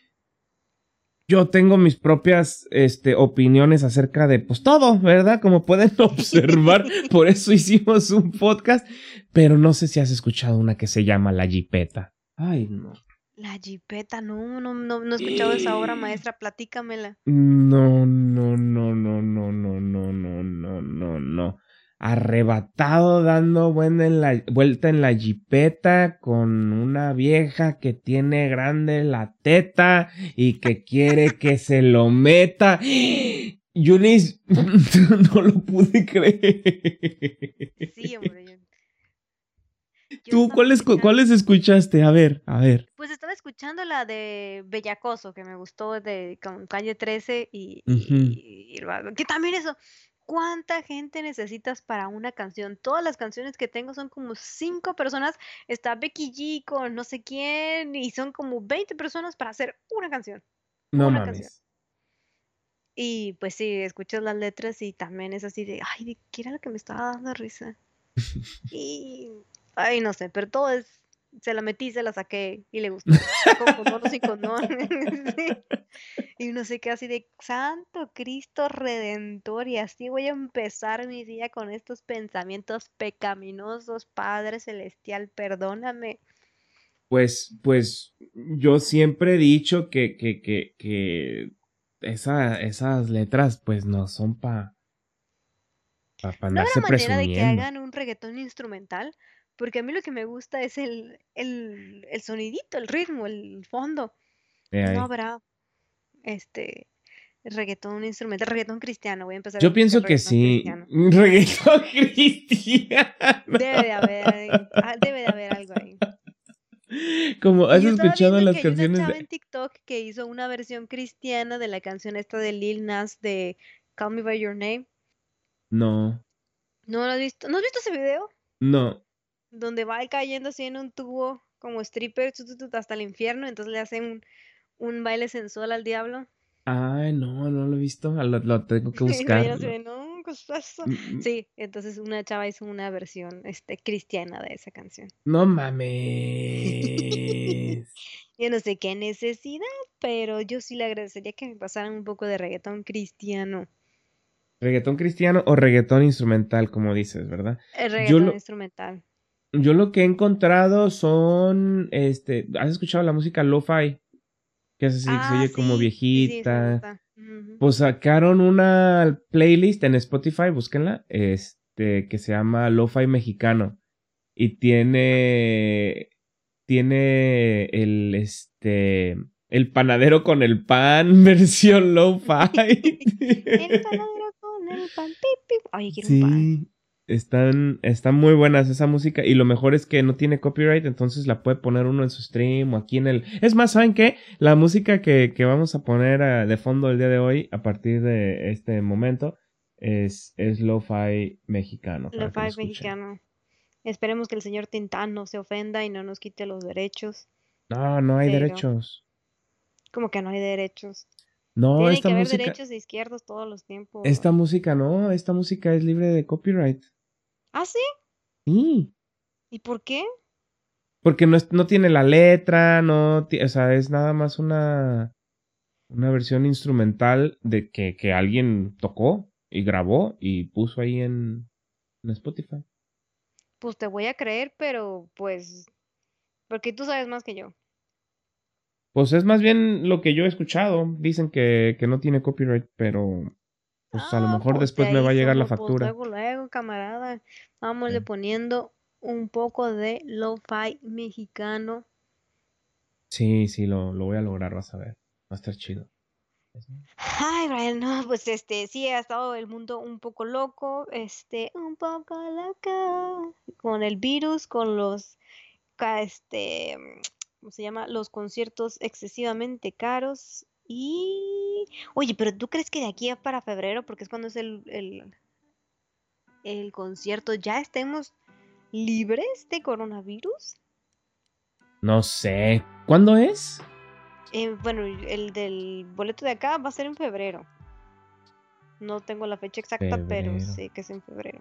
yo tengo mis propias este, opiniones acerca de pues todo, ¿verdad? Como pueden observar, por eso hicimos un podcast, pero no sé si has escuchado una que se llama La Jipeta. Ay, no. La Jipeta, no, no, no, no he escuchado esa obra maestra, platícamela. No, no, no, no, no, arrebatado dando vuelta en, la, vuelta en la jipeta con una vieja que tiene grande la teta y que quiere que se lo meta. Yunis, no lo pude creer. Sí, hombre. ¿Tú cuáles, cuáles escuchaste? A ver, a ver. Pues estaba escuchando la de Bellacoso, que me gustó de con Calle 13 y, que también eso, ¿Cuánta gente necesitas para una canción? Todas las canciones que tengo son como cinco personas. Está Becky G con no sé quién y son como 20 personas para hacer una canción. No mames. Y pues sí, escuchas las letras y también es así de, ay, ¿qué era lo que me estaba dando risa? y, ay, no sé, pero todo es se la metí, se la saqué y le gustó. Con no Y uno se queda así de Santo Cristo Redentor. Y así voy a empezar mi día con estos pensamientos pecaminosos. Padre Celestial, perdóname. Pues, pues, yo siempre he dicho que, que, que, que esa, esas letras, pues, no son para pa, pa ¿No manera de que hagan un reggaetón instrumental? Porque a mí lo que me gusta es el, el, el sonidito, el ritmo, el fondo. No habrá este reggaetón instrumental, reggaetón cristiano. Voy a empezar Yo pienso que sí. Reggaetón cristiano. Debe de haber, ah, debe de haber algo ahí. Como has escuchado las canciones hay de en TikTok que hizo una versión cristiana de la canción esta de Lil Nas de Call Me by Your Name. No. ¿No lo has visto? ¿No has visto ese video? No donde va cayendo así en un tubo como stripper hasta el infierno, entonces le hacen un, baile sensual al diablo. Ay, no, no lo he visto, lo, tengo que buscar. Mm, mm. Sí, entonces una chava hizo una versión este, cristiana de esa canción. No mames. Yo no sé qué necesidad, pero yo sí le agradecería que me pasaran un poco de reggaetón cristiano. reggaetón cristiano o reggaetón instrumental, como dices, ¿verdad? El Yo reggaetón lo, instrumental. Yo lo que he encontrado son, este, ¿has escuchado la música lo-fi? Que es así, que se Ah, oye como sí, sí, sí, sí viejita. Pues sacaron una playlist en Spotify, búsquenla, este, que se llama Lo-Fi Mexicano. Y tiene, tiene el, este, el panadero con el pan, versión Lo-Fi. El panadero con el pan, pi, pi. Ay, quiero un pan. Están, están muy buenas esa música y lo mejor es que no tiene copyright, entonces la puede poner uno en su stream o aquí en el... Es más, ¿saben qué? La música que, que vamos a poner ah, de fondo el día de hoy, a partir de este momento, es, es lo-fi mexicano. para Lo que lo fi escuchen. mexicano. Esperemos que el señor Tintán no se ofenda y no nos quite los derechos. No, no hay Pero- derechos. Como que no hay derechos. No, Tiene esta que haber música... derechos de izquierdos todos los tiempos. Esta música no, esta música es libre de copyright. ¿Ah, sí? Sí. ¿Y por qué? Porque no, es- no tiene la letra, no, o sea, es nada más una, una versión instrumental de que, que alguien tocó y grabó y puso ahí en, en Spotify. Pues te voy a creer, pero pues... Porque tú sabes más que yo. Pues es más bien lo que yo he escuchado. Dicen que, que no tiene copyright, pero pues a lo Ah, mejor pues después de me va a llegar la pues, factura. luego, camarada. Vámonos Sí. poniendo un poco de lo-fi mexicano. Sí, sí, lo, lo voy a lograr, vas a ver. Va a estar chido. Ay, Brian, no, pues este, sí ha estado el mundo un poco loco, este, un poco loco, con el virus, con los, este, ¿cómo se llama? Los conciertos excesivamente caros y, oye, pero ¿tú crees que de aquí a para febrero, porque es cuando es el, el, el concierto, ya estemos libres de coronavirus? No sé. ¿Cuándo es? Eh, bueno, el del boleto de acá va a ser en febrero. No tengo la fecha exacta, pero sé que es en febrero.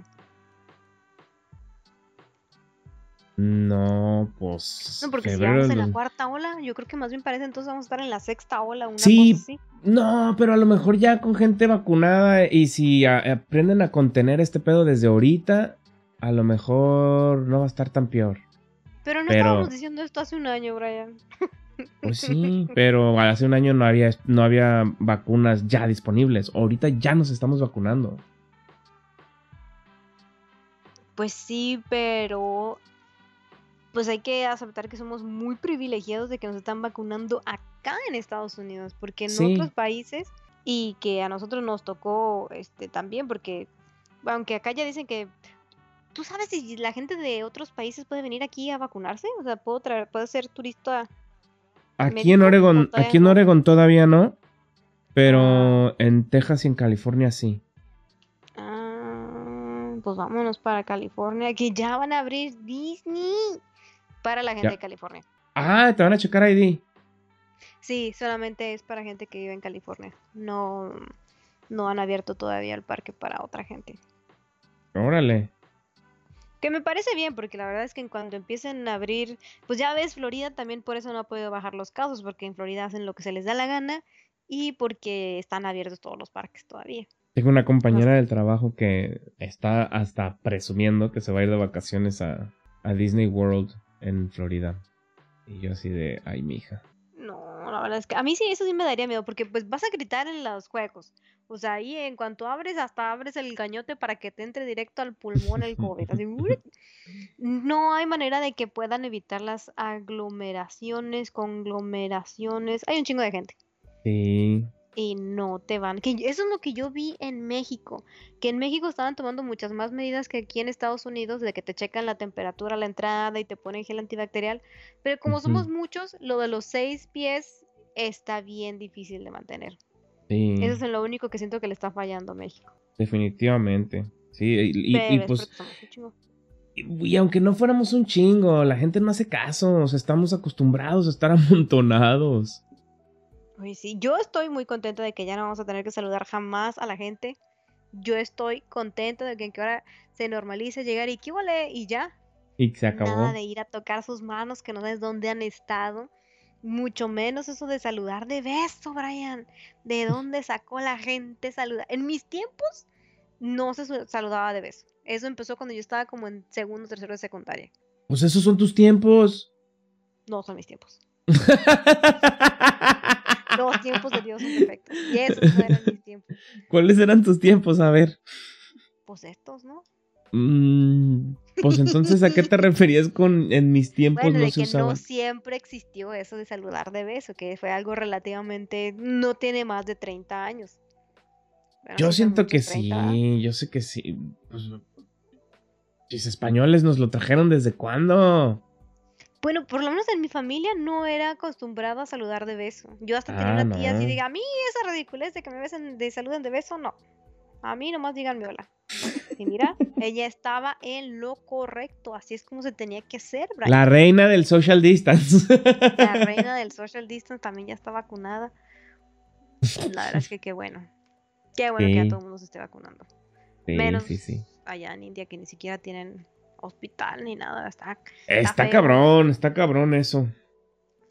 No, pues. No, porque si vamos en la cuarta ola, yo creo que más bien parece entonces vamos a estar en la sexta ola, una Sí, cosa así. No, pero a lo mejor ya con gente vacunada y si a- aprenden a contener este pedo desde ahorita, a lo mejor no va a estar tan peor. Pero no Pero- estábamos diciendo esto hace un año, Brian. Pues sí, pero hace un año no había, no había vacunas ya disponibles. Ahorita ya nos estamos vacunando. Pues sí, pero pues hay que aceptar que somos muy privilegiados de que nos están vacunando acá en Estados Unidos, porque en Sí. otros países y que a nosotros nos tocó este también, porque aunque acá ya dicen que ¿Tú sabes si la gente de otros países puede venir aquí a vacunarse? O sea, ¿puedo traer, puede ser turista? Aquí ¿Médico en Oregon, aquí en? Oregon todavía no, pero Ah. en Texas y en California sí. Ah, pues vámonos para California, que ya van a abrir Disney para la gente Ya. de California. Ah, te van a checar ID. Sí, solamente es para gente que vive en California. No, no han abierto todavía el parque para otra gente. Órale. Que me parece bien, porque la verdad es que en cuanto empiecen a abrir, pues ya ves, Florida también por eso no ha podido bajar los casos, porque en Florida hacen lo que se les da la gana y porque están abiertos todos los parques todavía. Tengo una compañera del trabajo que está hasta presumiendo que se va a ir de vacaciones a, a Disney World en Florida. Y yo así de, ay, mija. No, la verdad es que a mí sí, eso sí me daría miedo, porque pues vas a gritar en los juegos. O sea, ahí en cuanto abres, hasta abres el gañote para que te entre directo al pulmón el COVID. Así, no hay manera de que puedan evitar las aglomeraciones, conglomeraciones. Hay un chingo de gente. Sí. Y no te van. Que eso es lo que yo vi en México, que en México estaban tomando muchas más medidas que aquí en Estados Unidos, de que te checan la temperatura a la entrada y te ponen gel antibacterial, pero como somos muchos, lo de los seis pies está bien difícil de mantener. Sí. Eso es lo único que siento que le está fallando a México. Definitivamente. Sí, y, y- y, pues, y aunque no fuéramos un chingo, la gente no hace caso, o sea, estamos acostumbrados a estar amontonados. Oye, sí, yo estoy muy contenta de que ya no vamos a tener que saludar jamás a la gente yo estoy contenta de que, que ahora se normalice llegar y que vale y ya. Y se acabó. Nada de ir a tocar sus manos que no sabes dónde han estado. Mucho menos eso de saludar de beso, Brian. ¿De dónde sacó la gente saludar? En mis tiempos no se saludaba de beso. Eso empezó cuando yo estaba como en segundo, tercero de secundaria. Pues esos son tus tiempos. No son mis tiempos. Los tiempos de Dios son perfectos. Y esos no eran mis tiempos. ¿Cuáles eran tus tiempos? A ver. Pues estos, ¿no? Mm, pues entonces, ¿a qué te referías con en mis tiempos Bueno, no de se que usaban? no siempre existió eso de saludar de beso, que fue algo relativamente, no tiene más de 30 años. Bueno, Yo siento que muchos 30, ¿verdad? sí, yo sé que sí. Pues, los españoles nos lo trajeron desde cuándo? Bueno, por lo menos en mi familia no era acostumbrado a saludar de beso. Yo hasta tenía Ah, una tía así, no. diga, a mí esa ridiculez de que me besen, de saluden de beso, no. A mí nomás díganme hola. Y mira, ella estaba en lo correcto, así es como se tenía que hacer, Brian. La reina del social distance. La reina del social distance también ya está vacunada. La verdad es que qué bueno. Qué bueno que ya todo el mundo se esté vacunando. Sí, Menos sí. allá en India que ni siquiera tienen hospital ni nada. Está, Está cabrón, está cabrón eso.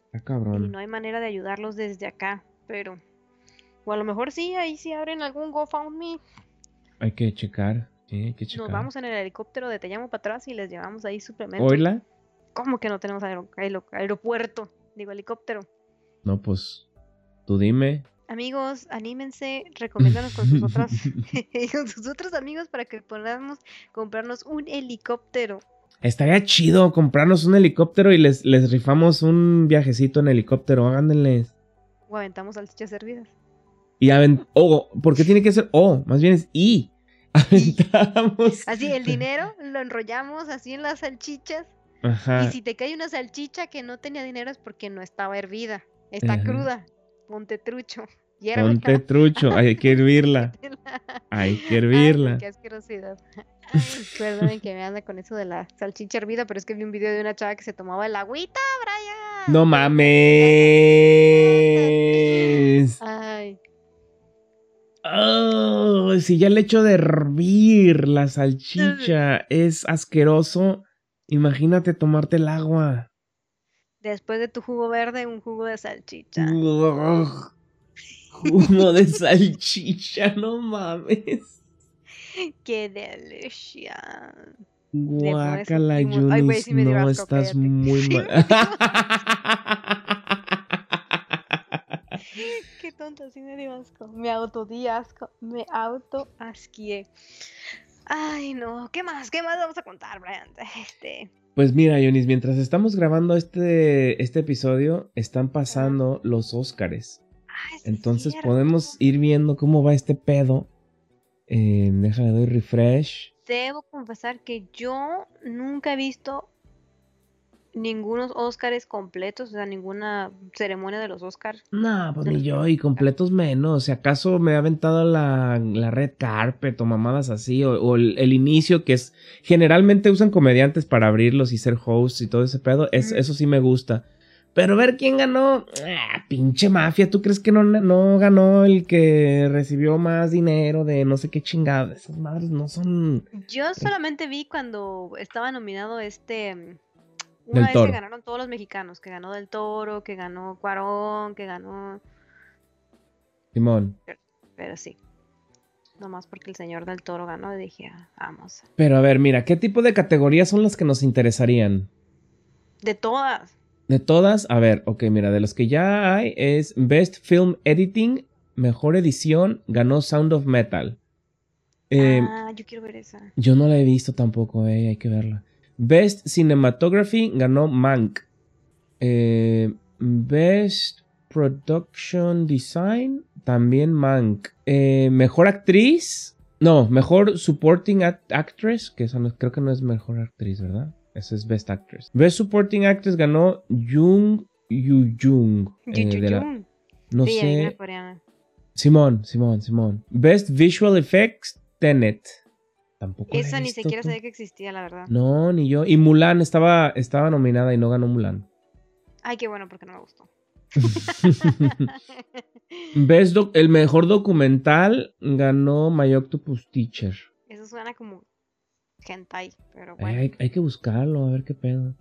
Está y cabrón. no hay manera de ayudarlos desde acá. Pero, o a lo mejor sí, ahí sí abren algún GoFundMe. Hay que checar. Sí, hay que checar. Nos vamos en el helicóptero de Te llamo para atrás y les llevamos ahí suplementos. ¿Oila? ¿Cómo que no tenemos aero- aero- aeropuerto? Digo, helicóptero. No, pues. Tú dime. Amigos, anímense, recomiéndanos con sus otras con sus otros amigos para que podamos comprarnos un helicóptero. Estaría chido comprarnos un helicóptero y les, les rifamos un viajecito en helicóptero. Háganles. O aventamos salchichas servidas. Y avent... Oh, ¿por qué tiene que ser O? Más bien es I. Aventamos. Así, el dinero lo enrollamos así en las salchichas. Ajá. Y si te cae una salchicha que no tenía dinero es porque no estaba hervida. Está Ajá. cruda. Ponte trucho. Hiérvela. Ponte trucho. Hay que hervirla. Hay que Ay, hervirla. qué asquerosidad. Perdonen que me anda con eso de la salchicha hervida, pero es que vi un video de una chava que se tomaba el agüita, Brian. No mames. Ay, Oh, si ya el hecho de hervir la salchicha es asqueroso, imagínate tomarte el agua. después de tu jugo verde, un jugo de salchicha. Ugh. Jugo de salchicha, no mames. Qué delicia. Guácala, Ay, güey, Yunis, sí me dio no, asco, estás cállate. muy mal. Qué tonto, sí me dio asco. Me autodí asco. Me auto asquié. Ay, no. ¿Qué más? ¿Qué más vamos a contar, Brian? Este. Pues mira, Yunis, mientras estamos grabando este, este episodio, están pasando los Óscares. Es Entonces podemos ir viendo cómo va este pedo. Eh, déjale doy refresh. Debo confesar que yo nunca he visto ningunos Óscares completos, o sea, ninguna ceremonia de los Óscars. No, pues ni yo, y completos menos. Si acaso me ha aventado la, la red carpet o mamadas así, o, o el, el inicio que es. Generalmente usan comediantes para abrirlos y ser hosts y todo ese pedo. Es. Eso sí me gusta. Pero ver quién ganó. Ah, pinche mafia. ¿Tú crees que no, no ganó el que recibió más dinero de no sé qué chingada? Esas madres no son. Yo solamente vi cuando estaba nominado este. mm, Del Una vez Toro. que ganaron todos los mexicanos, que ganó Del Toro, que ganó Cuarón, que ganó. Simón. Pero sí. Nomás porque el señor Del Toro ganó, dije, "Ah, vamos. Pero a ver, mira, ¿qué tipo de categorías son las que nos interesarían? De todas. De todas, a ver, ok, mira, de los que ya hay es Best Film Editing, Mejor Edición, ganó Sound of Metal. Eh, ah, yo quiero ver esa. Yo no la he visto tampoco, eh, hay que verla. Best Cinematography ganó Mank. Eh, Best Production Design, también Mank. Eh, mejor actriz, no, mejor Supporting Act- Actress, que esa no- creo que no es mejor actriz, ¿verdad? Esa es Best Actress. Best Supporting Actress ganó Jung Yu Jung. eh, de la- no sí, sé. Simón, Simón, Simón. Best Visual Effects, Tenet. Tampoco Esa ni siquiera tú. sabía que existía, la verdad. No, ni yo. Y Mulan estaba, estaba nominada y no ganó Mulan. Ay, qué bueno, porque no me gustó. Best el mejor documental ganó My Octopus Teacher. Eso suena como hentai, pero bueno. hay, hay que buscarlo, a ver qué pedo.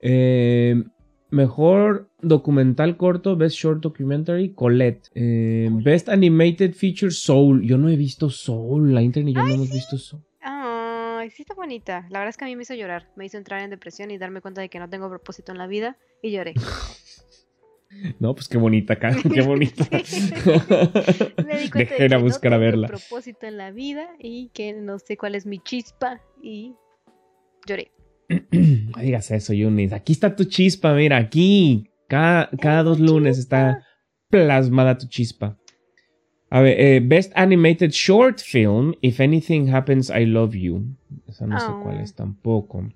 Eh, mejor documental corto, Best Short Documentary, Colette. Eh, Colette. Best Animated Feature, Soul. Yo no he visto Soul, la Inter y yo no hemos visto Soul. Ay, sí está bonita. La verdad es que a mí me hizo llorar. Me hizo entrar en depresión y darme cuenta de que no tengo propósito en la vida. Y lloré. No, pues qué bonita, cara, qué bonita. Sí. Me di cuenta Dejen de a que buscar no a tengo verla. propósito en la vida y que no sé cuál es mi chispa. Y lloré. No digas eso, Yunis. Aquí está tu chispa, mira, aquí. Cada, cada dos lunes está plasmada tu chispa. A ver, eh, Best Animated Short Film, If Anything Happens, I Love You. Esa no sé cuál Oh. es tampoco.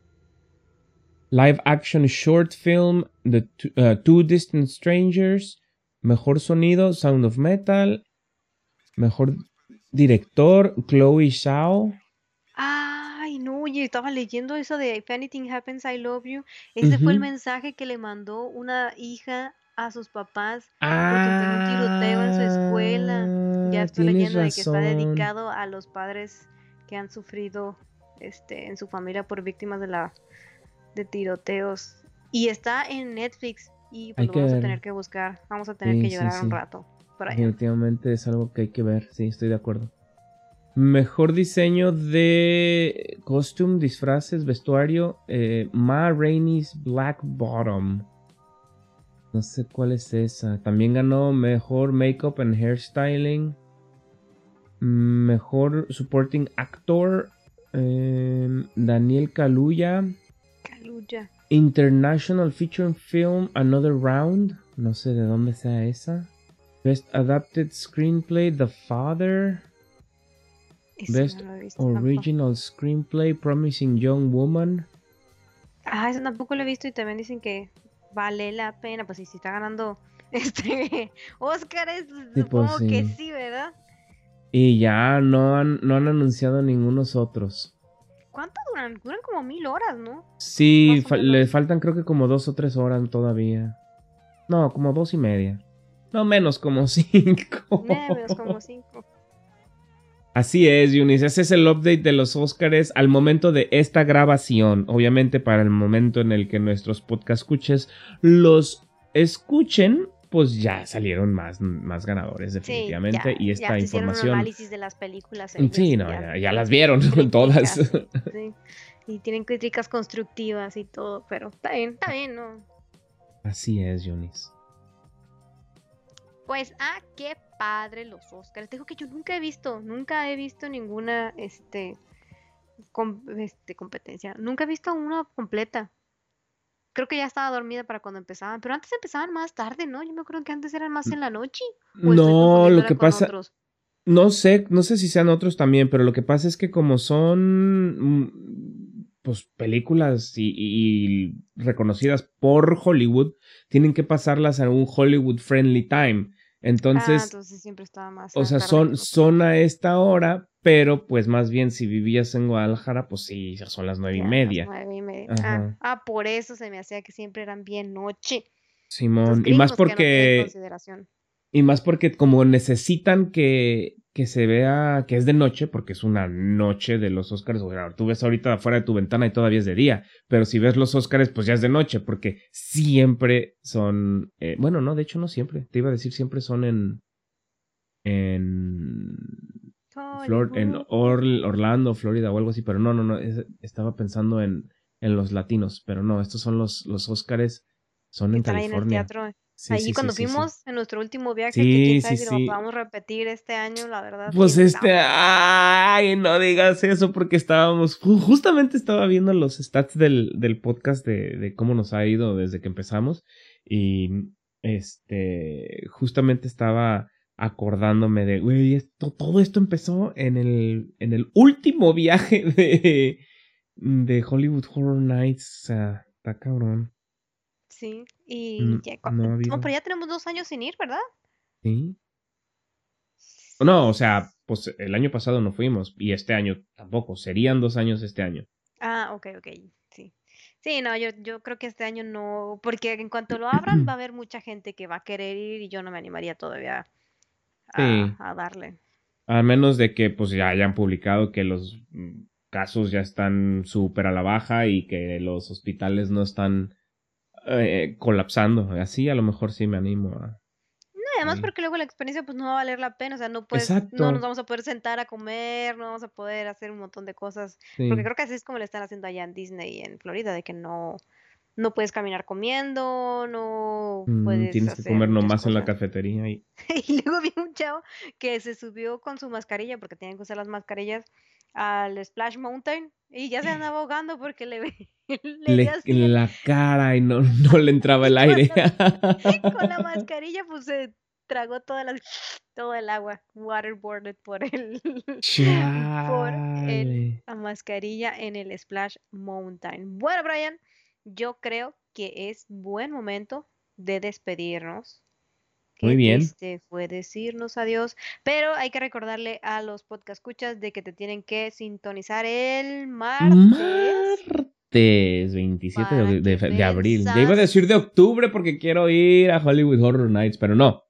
Live Action Short Film, The Two, uh, Two Distant Strangers. Mejor sonido, Sound of Metal. Mejor director, Chloe Zhao. Oye, estaba leyendo eso de If anything happens, I love you. Ese fue el mensaje que le mandó una hija a sus papás porque fue un tiroteo en su escuela. Ya Ah, estoy leyendo de que está dedicado a los padres que han sufrido este en su familia por víctimas de la de tiroteos y está en Netflix y pues lo vamos a tener que buscar. Vamos a tener Sí, que sí, llorar un sí. rato por allá. Definitivamente es algo que hay que ver, sí, estoy de acuerdo. Mejor diseño de costume, disfraces, vestuario, eh, Ma Rainey's Black Bottom. No sé cuál es esa. También ganó mejor makeup and hairstyling. Mejor supporting actor, eh, Daniel Kaluuya. Caluya. International Feature Film Another Round. No sé de dónde sea esa. Best Adapted Screenplay The Father. Ese Best no lo he visto tampoco. Original Screenplay Promising Young Woman. Ah, eso tampoco lo he visto y también dicen que vale la pena. Pues sí, si está ganando este pues, Sí, pues, supongo que sí. ¿verdad? Y ya no han, no han anunciado ningunos otros. ¿Cuánto duran? Duran como mil horas, ¿no? Sí, fa- le faltan creo que como dos o tres horas todavía. No, como dos y media. No menos, como cinco. Menos como cinco. Así es, Yunis. Ese es el update de los Óscares al momento de esta grabación. Obviamente, para el momento en el que nuestros podcast escuches los escuchen, pues ya salieron más, más ganadores, Sí, definitivamente. ya, y ya esta se hicieron un información. análisis de las películas. Sí, no, ya, ya las vieron críticas, todas. sí, Y tienen críticas constructivas y todo, pero está bien, está bien, ¿no? Así es, Yunis. Pues, ah, qué padre los Oscars. Te digo que yo nunca he visto, nunca he visto ninguna, este, com- este, competencia. Nunca he visto una completa. Creo que ya estaba dormida para cuando empezaban, pero antes empezaban más tarde, ¿no? Yo me acuerdo que antes eran más en la noche. ¿o estoy No, lo que pasa, otros? no sé, no sé si sean otros también, pero lo que pasa es que como son mm, pues películas y, y reconocidas por Hollywood, tienen que pasarlas a un Hollywood friendly time. Ah, Entonces, entonces siempre estaba más o sea, son, son a esta hora, pero pues más bien si vivías en Guadalajara, pues sí, ya son las nueve y Ya, media. nueve y media. Ah, ah, por eso se me hacía que siempre eran bien noche. Simón, y más no porque. Y más porque como necesitan que, que se vea que es de noche, porque es una noche de los Oscars. O sea, tú ves ahorita afuera de tu ventana y todavía es de día. Pero si ves los Oscars, pues ya es de noche, porque siempre son... eh, bueno, no, de hecho no siempre. Te iba a decir siempre son en... En... Flor, en. Or- Orlando, Florida o algo así, pero no, no, no, es- estaba pensando en, en los latinos, pero no, estos son los, los Óscares, son en ahí en el California. teatro. Sí, Allí sí, cuando sí, fuimos en nuestro último viaje, que sí, si lo podamos repetir este año, la verdad. Pues este, ay, no digas eso porque estábamos, ju- justamente estaba viendo los stats del, del podcast de, de cómo nos ha ido desde que empezamos y este, justamente estaba acordándome de, güey, esto, todo esto empezó en el, en el último viaje de, de Hollywood Horror Nights, o sea, está cabrón, Sí, y ya, no ha no, habido. pero ya tenemos dos años sin ir, ¿verdad? ¿sí? No, o sea, pues el año pasado no fuimos y este año tampoco, serían dos años este año. Ah, ok, ok, sí. Sí, no, yo, yo creo que este año no, porque en cuanto lo abran va a haber mucha gente que va a querer ir y yo no me animaría todavía Sí. a, darle. A menos de que pues ya hayan publicado que los mm, casos ya están súper a la baja y que los hospitales no están eh, colapsando. Así a lo mejor sí me animo a... No, además porque luego la experiencia pues no va a valer la pena, o sea, no puedes, Exacto. no nos vamos a poder sentar a comer, no vamos a poder hacer un montón de cosas, Sí. porque creo que así es como le están haciendo allá en Disney y en Florida, de que no, no puedes caminar comiendo, no Mm, puedes tienes que comer nomás en la cosas. cafetería y... Y luego vi un chavo que se subió con su mascarilla, porque tenían que usar las mascarillas, al Splash Mountain y ya se andaba ahogando porque le, ve- le en la cara y no, no le entraba el aire. con la mascarilla, pues se tragó toda la, todo el agua, waterboarded por el, por el, la mascarilla en el Splash Mountain. Bueno, Brian, yo creo que es buen momento de despedirnos. Muy bien. triste fue decirnos adiós, pero hay que recordarle a los podcast escuchas de que te tienen que sintonizar el martes. Martes 27 de, abril. Ya iba a decir de octubre porque quiero ir a Hollywood Horror Nights, pero no.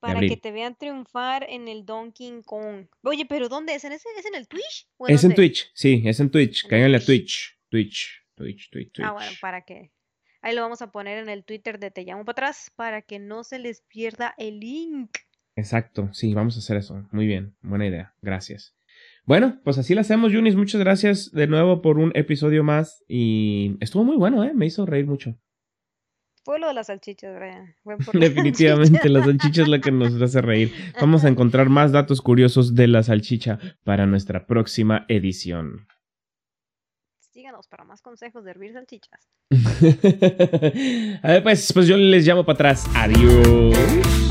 Para que te vean triunfar en el Donkey Kong. Oye, pero ¿dónde es? ¿En ese, ¿Es en el Twitch? ¿O Es en? Twitch, sí, es en Twitch. Cáiganle a Twitch. Twitch. Twitch, Twitch, Twitch, Ah, bueno, para que. Ahí lo vamos a poner en el Twitter de Te llamo para atrás para que no se les pierda el link. Exacto, sí, vamos a hacer eso. Muy bien, buena idea. Gracias. Bueno, pues así lo hacemos, Yunis. Muchas gracias de nuevo por un episodio más. Y estuvo muy bueno, ¿eh? Me hizo reír mucho. Fue lo de las salchichas, Brian. Por Definitivamente, la salchicha es la que nos hace reír. Vamos a encontrar más datos curiosos de la salchicha para nuestra próxima edición. Para más consejos de hervir salchichas. a ver, pues, pues yo les llamo para atrás. Adiós.